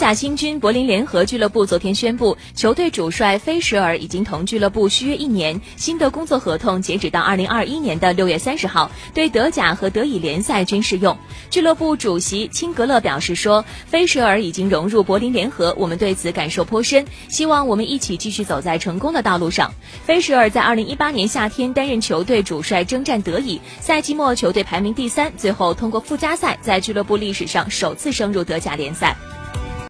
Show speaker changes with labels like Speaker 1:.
Speaker 1: 甲新军柏林联合俱乐部昨天宣布球队主帅菲舍尔已经同俱乐部续约一年新的工作合同截止到二零二一年的六月三十号对德甲和德乙联赛均适用。俱乐部主席辛格勒表示说菲舍尔已经融入柏林联合我们对此感受颇深希望我们一起继续走在成功的道路上。菲舍尔在二零一八年夏天担任球队主帅征战德乙赛季末球队排名第三最后通过附加赛在俱乐部历史上首次升入德甲联赛。